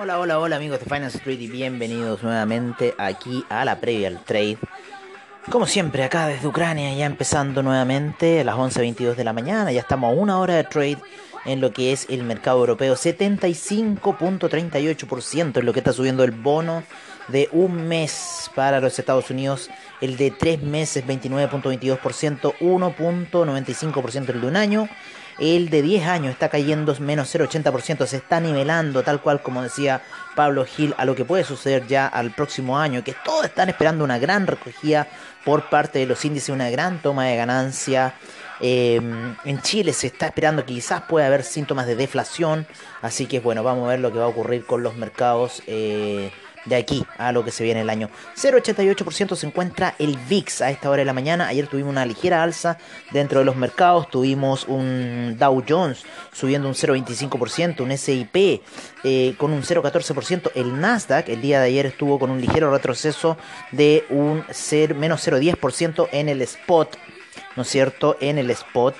Hola, hola, hola amigos de Finance Street y bienvenidos nuevamente aquí a la previa al trade. Como siempre, acá desde Ucrania, ya empezando nuevamente a las 11.22 de la mañana, ya estamos a una hora de trade en lo que es el mercado europeo, 75.38% es lo que está subiendo el bono de un mes para los Estados Unidos, el de tres meses 29.22%, 1.95% el de un año el de 10 años está cayendo menos 0,80%, se está nivelando tal cual como decía Pablo Gil a lo que puede suceder ya al próximo año, que todos están esperando una gran recogida por parte de los índices, una gran toma de ganancia. Em, en Chile se está esperando que quizás pueda haber síntomas de deflación, así que bueno, vamos a ver lo que va a ocurrir con los mercados. Eh, de aquí a lo que se viene el año. 0,88% se encuentra el VIX a esta hora de la mañana. Ayer tuvimos una ligera alza dentro de los mercados. Tuvimos un Dow Jones subiendo un 0,25%, un SIP eh, con un 0,14%. El Nasdaq el día de ayer estuvo con un ligero retroceso de un menos 0,10% en el spot. ¿No es cierto? En el spot.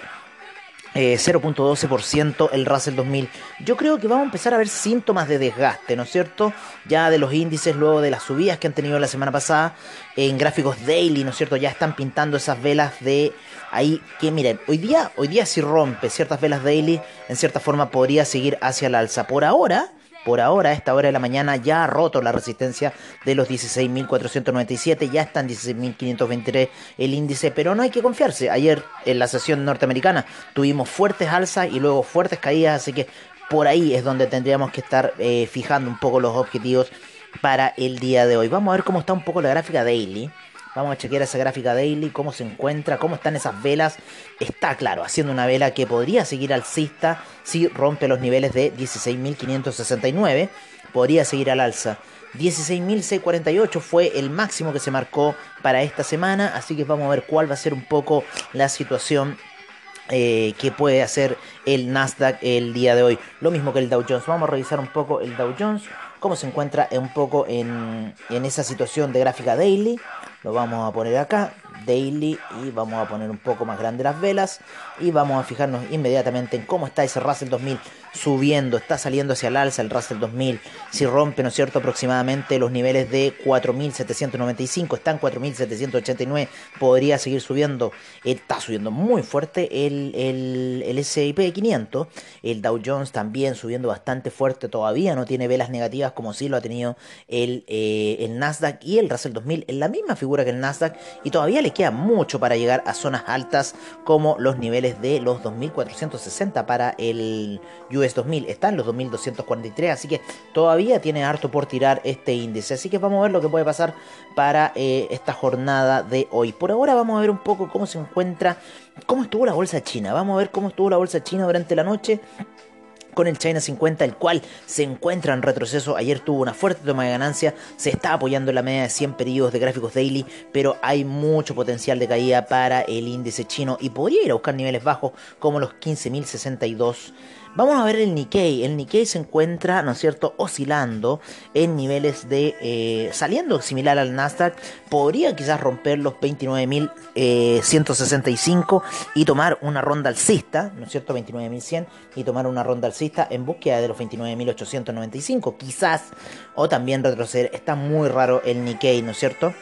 0.12% eh, el Russell 2000. Yo creo que vamos a empezar a ver síntomas de desgaste, ¿no es cierto? Ya de los índices luego de las subidas que han tenido la semana pasada en gráficos daily, ¿no es cierto? Ya están pintando esas velas de ahí que miren, hoy día hoy día si rompe ciertas velas daily, en cierta forma podría seguir hacia el alza. Por ahora, por ahora, a esta hora de la mañana, ya ha roto la resistencia de los 16.497, ya está en 16.523 el índice, pero no hay que confiarse. Ayer en la sesión norteamericana tuvimos fuertes alzas y luego fuertes caídas, así que por ahí es donde tendríamos que estar eh, fijando un poco los objetivos para el día de hoy. Vamos a ver cómo está un poco la gráfica daily. Vamos a chequear esa gráfica daily, cómo se encuentra, cómo están esas velas. Está claro, haciendo una vela que podría seguir alcista si rompe los niveles de 16.569. Podría seguir al alza. 16.648 fue el máximo que se marcó para esta semana, así que vamos a ver cuál va a ser un poco la situación eh, que puede hacer el Nasdaq el día de hoy. Lo mismo que el Dow Jones. Vamos a revisar un poco el Dow Jones, cómo se encuentra un poco en, en esa situación de gráfica daily. Lo vamos a poner acá, daily, y vamos a poner un poco más grande las velas. Y vamos a fijarnos inmediatamente en cómo está ese Russell 2000 subiendo, está saliendo hacia el alza el Russell 2000. Si rompe, ¿no es cierto?, aproximadamente los niveles de 4.795, está en 4.789, podría seguir subiendo. Está subiendo muy fuerte el, el, el SIP 500. El Dow Jones también subiendo bastante fuerte, todavía no tiene velas negativas como sí lo ha tenido el, eh, el Nasdaq y el Russell 2000 en la misma figura que el Nasdaq y todavía le queda mucho para llegar a zonas altas como los niveles de los 2460 para el US 2000. Está en los 2243, así que todavía tiene harto por tirar este índice. Así que vamos a ver lo que puede pasar para eh, esta jornada de hoy. Por ahora vamos a ver un poco cómo se encuentra, cómo estuvo la bolsa china. Vamos a ver cómo estuvo la bolsa china durante la noche con el China 50, el cual se encuentra en retroceso. Ayer tuvo una fuerte toma de ganancia, se está apoyando en la media de 100 periodos de gráficos daily, pero hay mucho potencial de caída para el índice chino y podría ir a buscar niveles bajos como los 15.062 Vamos a ver el Nikkei. El Nikkei se encuentra, ¿no es cierto?, oscilando en niveles de. Eh, saliendo similar al Nasdaq. Podría quizás romper los 29.165 eh, y tomar una ronda alcista, ¿no es cierto?, 29.100 y tomar una ronda alcista en búsqueda de los 29.895, quizás. O también retroceder. Está muy raro el Nikkei, ¿no es cierto?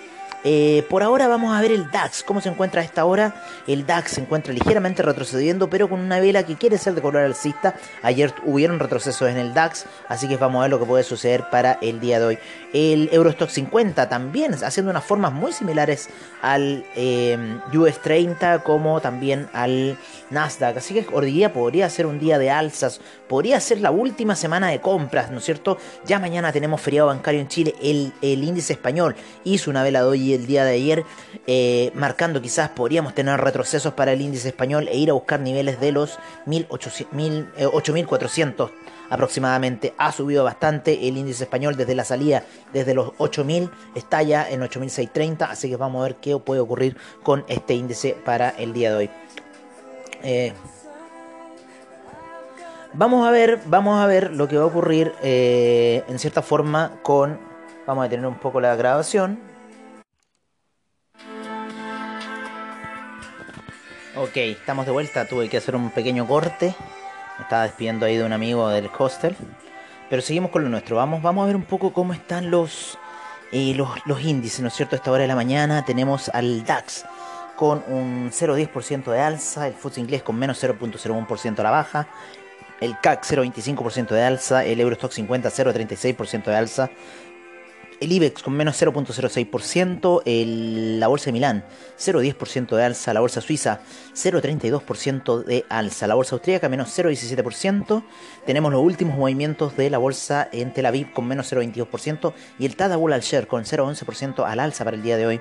Eh, por ahora vamos a ver el DAX. ¿Cómo se encuentra a esta hora? El DAX se encuentra ligeramente retrocediendo, pero con una vela que quiere ser de color alcista. Ayer hubieron retrocesos en el DAX, así que vamos a ver lo que puede suceder para el día de hoy. El Eurostock 50 también haciendo unas formas muy similares al eh, US 30 como también al Nasdaq. Así que hoy día podría ser un día de alzas, podría ser la última semana de compras, ¿no es cierto? Ya mañana tenemos feriado bancario en Chile. El, el índice español hizo una vela de hoy el día de ayer, eh, marcando quizás podríamos tener retrocesos para el índice español e ir a buscar niveles de los 8.400 eh, aproximadamente. Ha subido bastante el índice español desde la salida, desde los 8.000, está ya en 8.630, así que vamos a ver qué puede ocurrir con este índice para el día de hoy. Eh, vamos a ver, vamos a ver lo que va a ocurrir en cierta forma con. Vamos a tener un poco la grabación. Ok, estamos de vuelta. Tuve que hacer un pequeño corte. Me estaba despidiendo ahí de un amigo del hostel. Pero seguimos con lo nuestro. Vamos, vamos a ver un poco cómo están los, eh, los, los, índices, ¿no es cierto? A esta hora de la mañana tenemos al DAX con un 0,10% de alza, el FTSE inglés con menos 0,01% a la baja, el CAC 0,25% de alza, el Eurostock 50 0,36% de alza, el IBEX con menos 0.06%, la bolsa de Milán 0.10% de alza, la bolsa suiza 0.32% de alza, la bolsa austríaca menos 0.17%, tenemos los últimos movimientos de la bolsa en Tel Aviv con menos 0.22% y el Tadawul al share con 0.11% al alza para el día de hoy.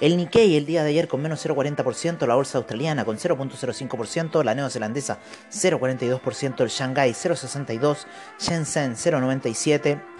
El Nikkei el día de ayer con menos 0,40%, la bolsa australiana con 0.05%, la neozelandesa 0,42%, el Shanghai 0,62%, Shenzhen 0,97%,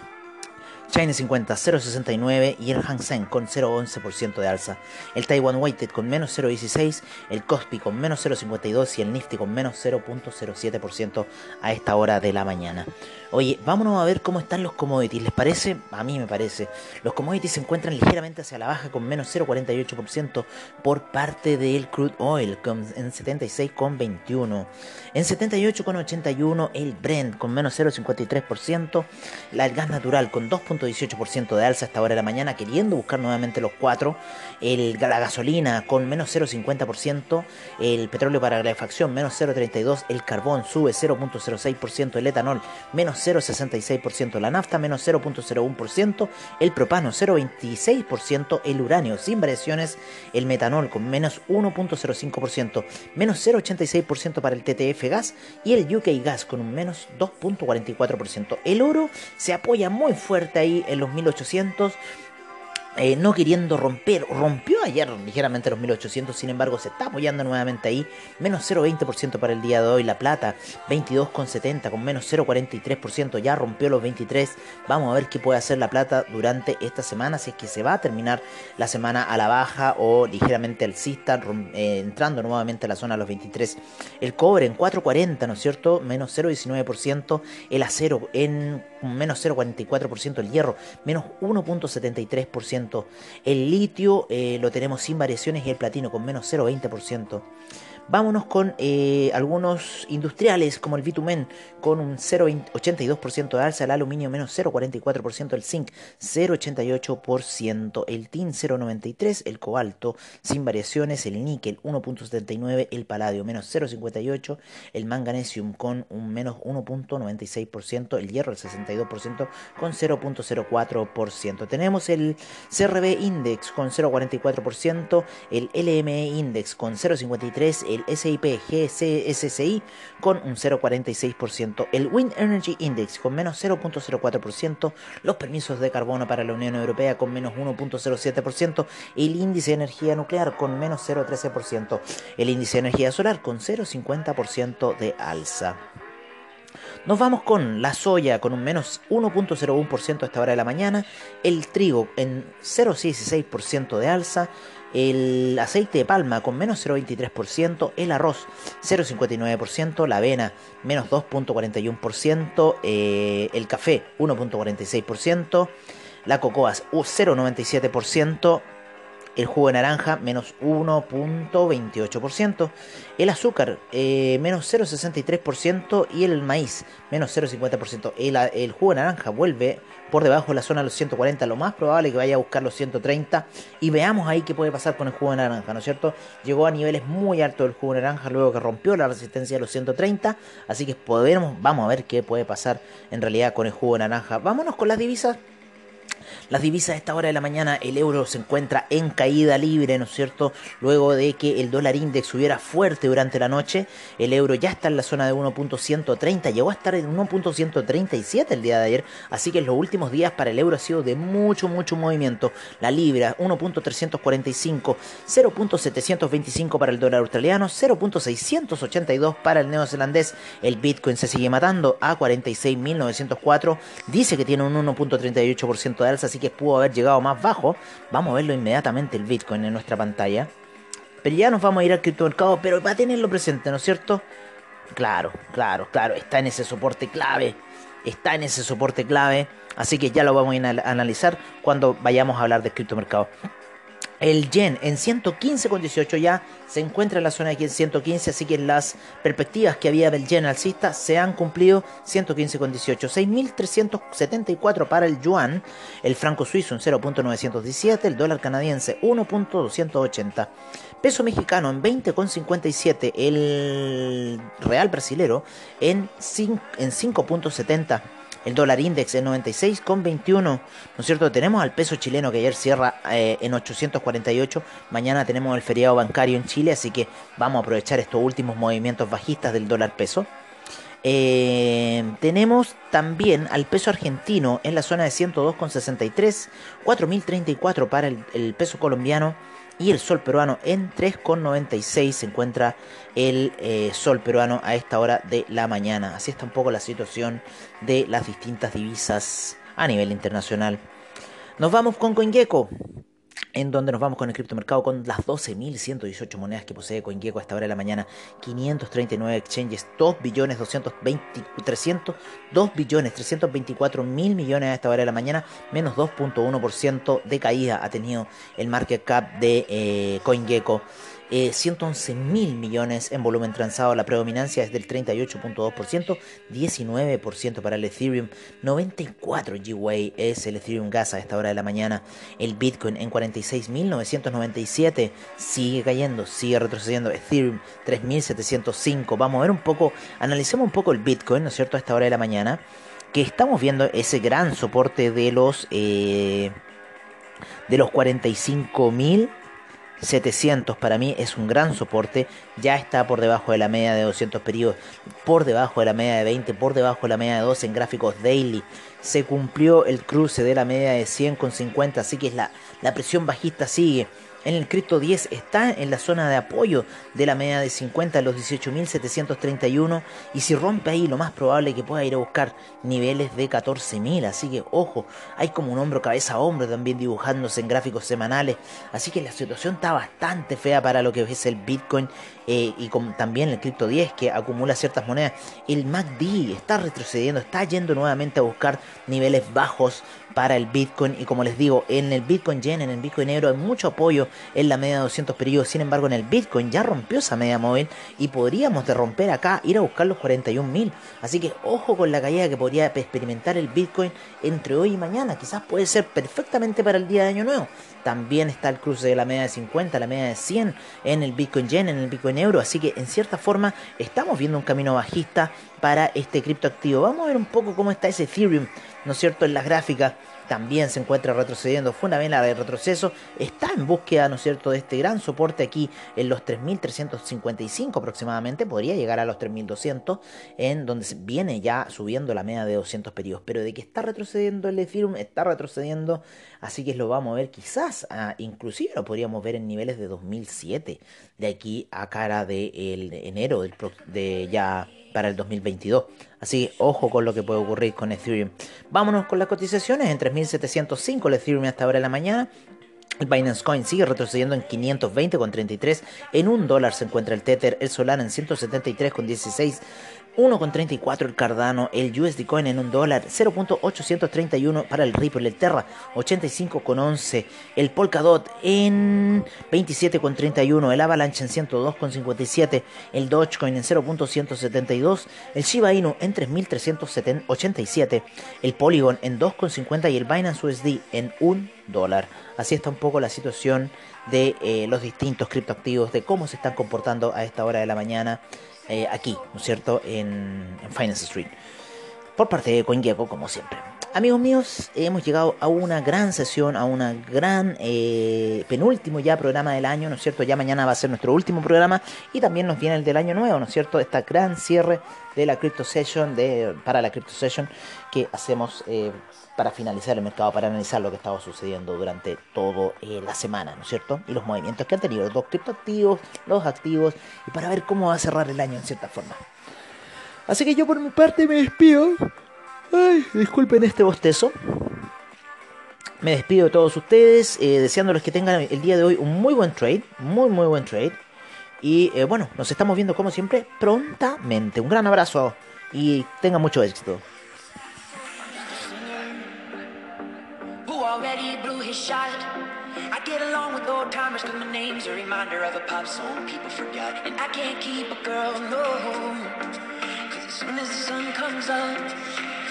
China 50 0.69 y el Hang Seng con 0.11% de alza. El Taiwan Weighted con menos 0.16, el Kospi con menos 0.52 y el Nifty con menos 0.07% a esta hora de la mañana. Oye, vámonos a ver cómo están los commodities. ¿Les parece? A mí me parece. Los commodities se encuentran ligeramente hacia la baja con menos 0.48% por parte del crude oil en 76,21. En 78,81 el Brent con menos 0.53%. el gas natural con 2.18% de alza hasta ahora de la mañana, queriendo buscar nuevamente los 4. El, la gasolina con menos 0.50%. El petróleo para calefacción menos 0.32%. El carbón sube 0.06%. El etanol menos 0,66%, la nafta menos 0,01%, el propano 0,26%, el uranio sin variaciones, el metanol con menos 1,05%, menos 0,86% para el TTF gas y el UK gas con un menos 2,44%. El oro se apoya muy fuerte ahí en los 1800 eh, no queriendo romper, rompió ayer ligeramente los 1800, sin embargo se está apoyando nuevamente ahí, menos 0,20% para el día de hoy, la plata 22,70 con menos 0,43%, ya rompió los 23, vamos a ver qué puede hacer la plata durante esta semana, si es que se va a terminar la semana a la baja o ligeramente alcista, eh, entrando nuevamente a la zona de los 23, el cobre en 4,40, ¿no es cierto? Menos 0,19%, el acero en menos 0,44%, el hierro menos 1,73%, el litio eh, lo tenemos sin variaciones y el platino con menos 0,20%. Vámonos con eh, algunos industriales como el bitumen con un 0,82% de alza, el aluminio menos 0,44%, el zinc 0,88%, el tin 0,93%, el cobalto sin variaciones, el níquel 1,79%, el paladio menos 0,58%, el manganesium con un menos 1,96%, el hierro el 62% con 0,04%. Tenemos el CRB Index con 0,44%, el LME Index con 0,53%, el SIP GCSCI con un 0,46%, el Wind Energy Index con menos 0,04%, los permisos de carbono para la Unión Europea con menos 1,07%, el índice de energía nuclear con menos 0,13%, el índice de energía solar con 0,50% de alza. Nos vamos con la soya con un menos 1.01% a esta hora de la mañana, el trigo en 0.16% de alza, el aceite de palma con menos 0,23%, el arroz 0,59%, la avena menos 2,41%, eh, el café 1,46%, la cocoa 0,97%, el jugo de naranja menos 1.28%, el azúcar eh, menos 0.63% y el maíz menos 0.50%. El, el jugo de naranja vuelve por debajo de la zona de los 140, lo más probable es que vaya a buscar los 130 y veamos ahí qué puede pasar con el jugo de naranja, ¿no es cierto? Llegó a niveles muy altos el jugo de naranja luego que rompió la resistencia de los 130, así que podemos, vamos a ver qué puede pasar en realidad con el jugo de naranja. Vámonos con las divisas. Las divisas a esta hora de la mañana, el euro se encuentra en caída libre, ¿no es cierto? Luego de que el dólar index subiera fuerte durante la noche, el euro ya está en la zona de 1.130, llegó a estar en 1.137 el día de ayer, así que en los últimos días para el euro ha sido de mucho, mucho movimiento. La libra 1.345, 0.725 para el dólar australiano, 0.682 para el neozelandés. El Bitcoin se sigue matando a 46.904, dice que tiene un 1.38% de alza, así que pudo haber llegado más bajo. Vamos a verlo inmediatamente el Bitcoin en nuestra pantalla. Pero ya nos vamos a ir al criptomercado, pero va a tenerlo presente, ¿no es cierto? Claro, claro, claro, está en ese soporte clave. Está en ese soporte clave. Así que ya lo vamos a analizar cuando vayamos a hablar de criptomercado. El yen en 115,18 ya se encuentra en la zona de aquí en 115, así que las perspectivas que había del yen alcista se han cumplido 115,18. 6.374 para el yuan, el franco suizo en 0.917, el dólar canadiense 1.280. Peso mexicano en 20,57, el real brasilero en 5.70 el dólar index en 96,21, ¿no es cierto? Tenemos al peso chileno que ayer cierra eh, en 848, mañana tenemos el feriado bancario en Chile, así que vamos a aprovechar estos últimos movimientos bajistas del dólar peso. Eh, tenemos también al peso argentino en la zona de 102,63, 4.034 para el peso colombiano y el sol peruano en 3,96 se encuentra el eh, sol peruano a esta hora de la mañana. Así está un poco la situación de las distintas divisas a nivel internacional. Nos vamos con CoinGecko en donde nos vamos con el criptomercado con las 12.118 monedas que posee CoinGecko a esta hora de la mañana, 539 exchanges, 2 billones 220, 300, 2 billones 324 mil millones a esta hora de la mañana, menos 2.1% de caída ha tenido el market cap de eh, CoinGecko. 111 eh, mil millones en volumen transado. La predominancia es del 38.2%, 19% para el Ethereum, 94 GWay es el Ethereum Gas a esta hora de la mañana. El Bitcoin en 46.997 sigue cayendo, sigue retrocediendo. Ethereum 3.705. Vamos a ver un poco, analicemos un poco el Bitcoin, ¿no es cierto?, a esta hora de la mañana. Que estamos viendo ese gran soporte de los eh, de los 45.000 700 para mí es un gran soporte, ya está por debajo de la media de 200 periodos, por debajo de la media de 20, por debajo de la media de 12 en gráficos daily. Se cumplió el cruce de la media de 100 con 50, así que la, la presión bajista sigue en el cripto 10 está en la zona de apoyo de la media de 50 los 18.731 y si rompe ahí lo más probable es que pueda ir a buscar niveles de 14.000 así que ojo hay como un hombro cabeza a hombro también dibujándose en gráficos semanales. Así que la situación está bastante fea para lo que es el Bitcoin eh, y también el cripto 10 que acumula ciertas monedas. El MACD está retrocediendo está yendo nuevamente a buscar niveles bajos para el Bitcoin. Y como les digo, en el Bitcoin Yen, en el Bitcoin Euro, hay mucho apoyo en la media de 200 periodos. Sin embargo, en el Bitcoin ya rompió esa media móvil y podríamos de romper acá, ir a buscar los 41.000. Así que ojo con la caída que podría experimentar el Bitcoin entre hoy y mañana. Quizás puede ser perfectamente para el día de Año Nuevo. También está el cruce de la media de 50, la media de 100 en el Bitcoin Yen, en el Bitcoin Euro. Así que en cierta forma estamos viendo un camino bajista para este criptoactivo. Vamos a ver un poco cómo está ese Ethereum, ¿no es cierto?, en las gráficas también se encuentra retrocediendo. Fue una vela de retroceso. Está en búsqueda, ¿no es cierto?, de este gran soporte aquí en los 3.355 aproximadamente. Podría llegar a los 3.200, en donde viene ya subiendo la media de 200 periodos. Pero de que está retrocediendo el Ethereum, está retrocediendo. Así que lo vamos a ver quizás, ah, inclusive lo podríamos ver en niveles de 2007, de aquí a cara de enero del, de ya para el 2022. Así ojo con lo que puede ocurrir con Ethereum. Vámonos con las cotizaciones. En 3.705 el Ethereum hasta ahora de la mañana. El Binance Coin sigue retrocediendo en 520,33. En un dólar se encuentra el Tether. El Solana en 173,16. 1,34 el Cardano, el USD Coin en un dólar, 0.831 para el Ripple, el Terra 85,11, el Polkadot en 27,31, el Avalanche en 102,57, el Dogecoin en 0.172, el Shiba Inu en 3.387, el Polygon en 2,50 y el Binance USD en 1 dólar. Así está un poco la situación de eh, los distintos criptoactivos, de cómo se están comportando a esta hora de la mañana. Eh, aquí, ¿no es cierto?, en, Finance Street, por parte de CoinGecko, como siempre. Amigos míos, hemos llegado a una gran sesión, a una gran eh, penúltimo ya programa del año, ¿no es cierto? Ya mañana va a ser nuestro último programa y también nos viene el del año nuevo, ¿no es cierto? Esta gran cierre de la Crypto Session, de, para la Crypto Session que hacemos eh, para finalizar el mercado, para analizar lo que estaba sucediendo durante toda eh, la semana, ¿no es cierto? Y los movimientos que han tenido los criptoactivos, los activos, y para ver cómo va a cerrar el año en cierta forma. Así que yo por mi parte me despido. Ay, disculpen este bostezo. Me despido de todos ustedes, eh, deseándoles que tengan el día de hoy un muy buen trade, muy muy buen trade. Y eh, bueno, nos estamos viendo como siempre prontamente. Un gran abrazo y tengan mucho éxito. I. And I can't keep a girl, no. Soon as the sun comes up,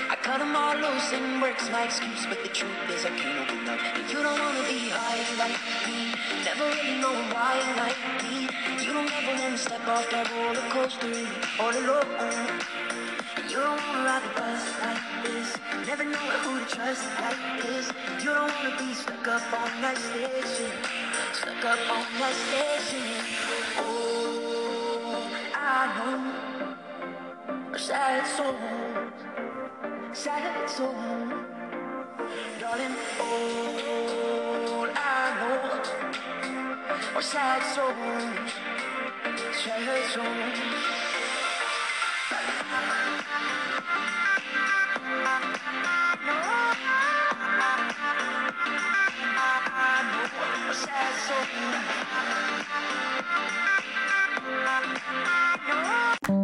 I cut them all loose and work's my excuse. But the truth is I can't open up. And you don't wanna be high like me. Never really know why like me. You don't ever wanna step off that roller coaster all alone. You don't wanna ride the bus like this. Never know who to trust like this. You don't wanna be stuck up on that station. Stuck up on that station. Oh, I know sad song, sad song. Darling, all I know are sad songs, sad songs. No.